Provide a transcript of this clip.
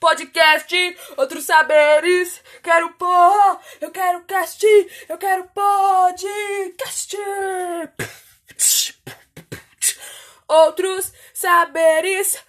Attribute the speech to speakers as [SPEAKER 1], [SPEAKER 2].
[SPEAKER 1] podcast, outros saberes. Quero pô, eu quero cast, eu quero podcast. Outros saberes.